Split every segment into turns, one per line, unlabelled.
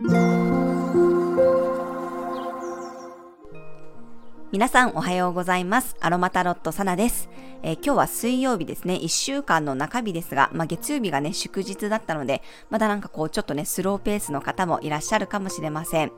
皆さんおはようございます。アロマタロットサナです、えー、今日は水曜日ですね。1週間の中日ですが、まあ、月曜日がね、祝日だったので、まだなんかこう、ちょっとね、スローペースの方もいらっしゃるかもしれません。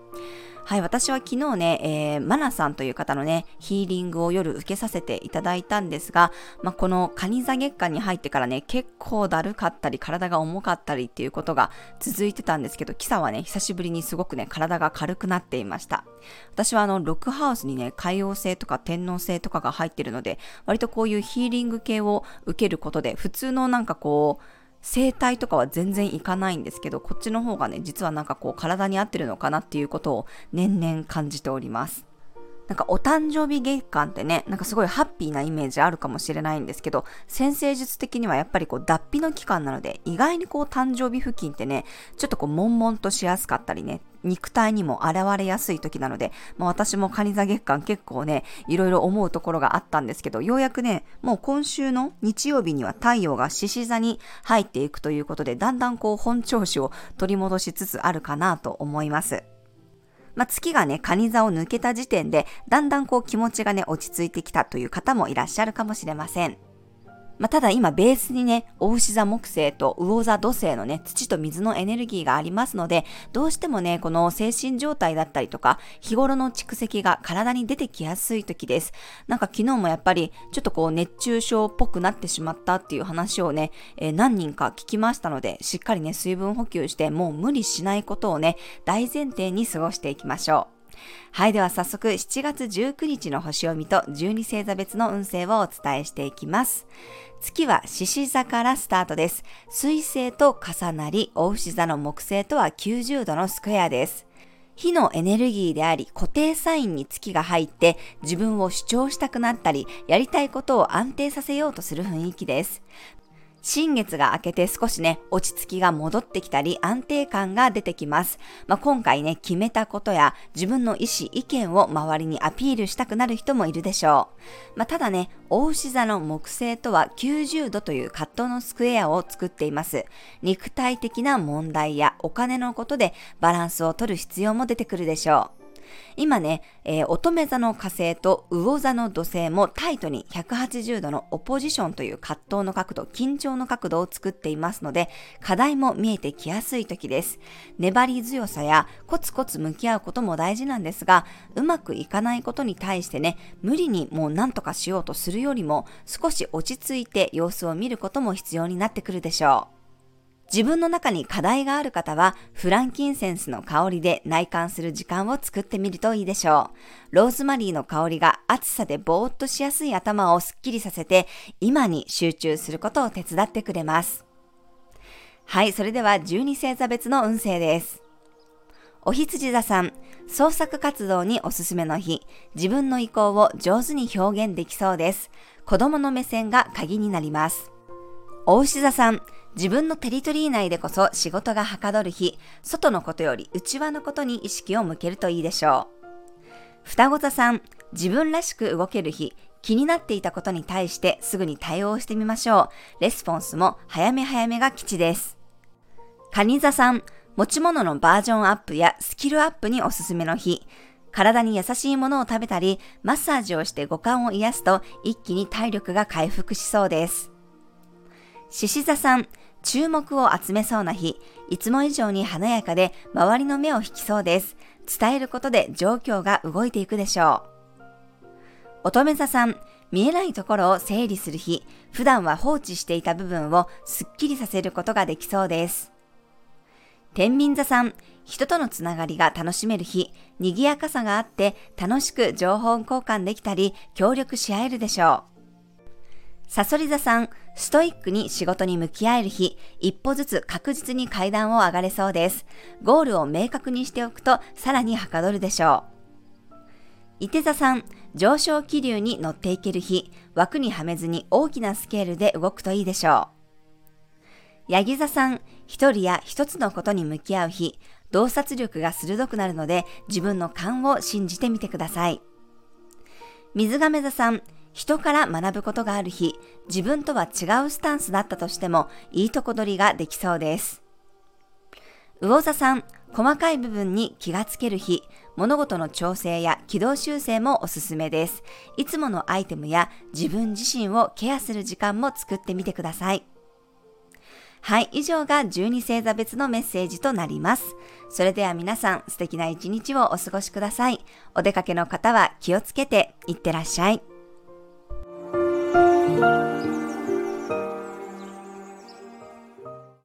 はい、私は昨日ね、えー、マナさんという方のね、ヒーリングを夜受けさせていただいたんですが、まあ、このカニ座月間に入ってからね、結構だるかったり、体が重かったりっていうことが続いてたんですけど、今朝はね、久しぶりにすごくね、体が軽くなっていました。私はあの、ロックハウスにね、海王星とか天王星とかが入ってるので、割とこういうヒーリング系を受けることで、普通のなんかこう、整体とかは全然いかないんですけど、こっちの方がね、実はなんかこう体に合ってるのかなっていうことを年々感じております。なんかお誕生日月間ってね、なんかすごいハッピーなイメージあるかもしれないんですけど、先生術的にはやっぱりこう脱皮の期間なので、意外にこう誕生日付近ってね、ちょっとこう悶々としやすかったりね、肉体にも現れやすい時なので、まあ、私もカニ座月間結構ね、いろいろ思うところがあったんですけど、ようやくね、もう今週の日曜日には太陽が獅子座に入っていくということで、だんだんこう本調子を取り戻しつつあるかなと思います。まあ、月がね、蟹座を抜けた時点で、だんだんこう気持ちがね、落ち着いてきたという方もいらっしゃるかもしれません。まあ、ただ今ベースにね、大牛座木星と魚座土星のね、土と水のエネルギーがありますので、どうしてもね、この精神状態だったりとか、日頃の蓄積が体に出てきやすい時です。なんか昨日もやっぱり、ちょっとこう熱中症っぽくなってしまったっていう話をね、えー、何人か聞きましたので、しっかりね、水分補給して、もう無理しないことをね、大前提に過ごしていきましょう。はい。では早速7月19日の星読みと12星座別の運勢をお伝えしていきます。月は獅子座からスタートです。水星と重なり、大牛座の木星とは90度のスクエアです。火のエネルギーであり固定サインに月が入って自分を主張したくなったりやりたいことを安定させようとする雰囲気です。新月が明けて少しね、落ち着きが戻ってきたり安定感が出てきます。まあ、今回ね、決めたことや自分の意思、意見を周りにアピールしたくなる人もいるでしょう。まあ、ただね、大牛座の木星とは90度という葛藤のスクエアを作っています。肉体的な問題やお金のことでバランスを取る必要も出てくるでしょう。今ね、えー、乙女座の火星と魚座の土星もタイトに180度のオポジションという葛藤の角度、緊張の角度を作っていますので、課題も見えてきやすい時です。粘り強さやコツコツ向き合うことも大事なんですが、うまくいかないことに対してね、無理にもう何とかしようとするよりも、少し落ち着いて様子を見ることも必要になってくるでしょう。自分の中に課題がある方は、フランキンセンスの香りで内観する時間を作ってみるといいでしょう。ローズマリーの香りが暑さでぼーっとしやすい頭をスッキリさせて、今に集中することを手伝ってくれます。はい、それでは12星座別の運勢です。お羊座さん、創作活動におすすめの日、自分の意向を上手に表現できそうです。子供の目線が鍵になります。お牛座さん、自分のテリトリー内でこそ仕事がはかどる日、外のことより内輪のことに意識を向けるといいでしょう。双子座さん、自分らしく動ける日、気になっていたことに対してすぐに対応してみましょう。レスポンスも早め早めが吉です。蟹座さん、持ち物のバージョンアップやスキルアップにおすすめの日、体に優しいものを食べたり、マッサージをして五感を癒すと一気に体力が回復しそうです。獅子座さん、注目を集めそうな日、いつも以上に華やかで周りの目を引きそうです。伝えることで状況が動いていくでしょう。乙女座さん、見えないところを整理する日、普段は放置していた部分をすっきりさせることができそうです。天秤座さん、人とのつながりが楽しめる日、賑やかさがあって楽しく情報交換できたり協力し合えるでしょう。サソリ座さん、ストイックに仕事に向き合える日、一歩ずつ確実に階段を上がれそうです。ゴールを明確にしておくと、さらにはかどるでしょう。伊手座さん、上昇気流に乗っていける日、枠にはめずに大きなスケールで動くといいでしょう。ヤギ座さん、一人や一つのことに向き合う日、洞察力が鋭くなるので、自分の勘を信じてみてください。水亀座さん、人から学ぶことがある日、自分とは違うスタンスだったとしても、いいとこ取りができそうです。魚座さん、細かい部分に気がつける日、物事の調整や軌道修正もおすすめです。いつものアイテムや自分自身をケアする時間も作ってみてください。はい、以上が12星座別のメッセージとなります。それでは皆さん素敵な一日をお過ごしください。お出かけの方は気をつけていってらっしゃい。Bye.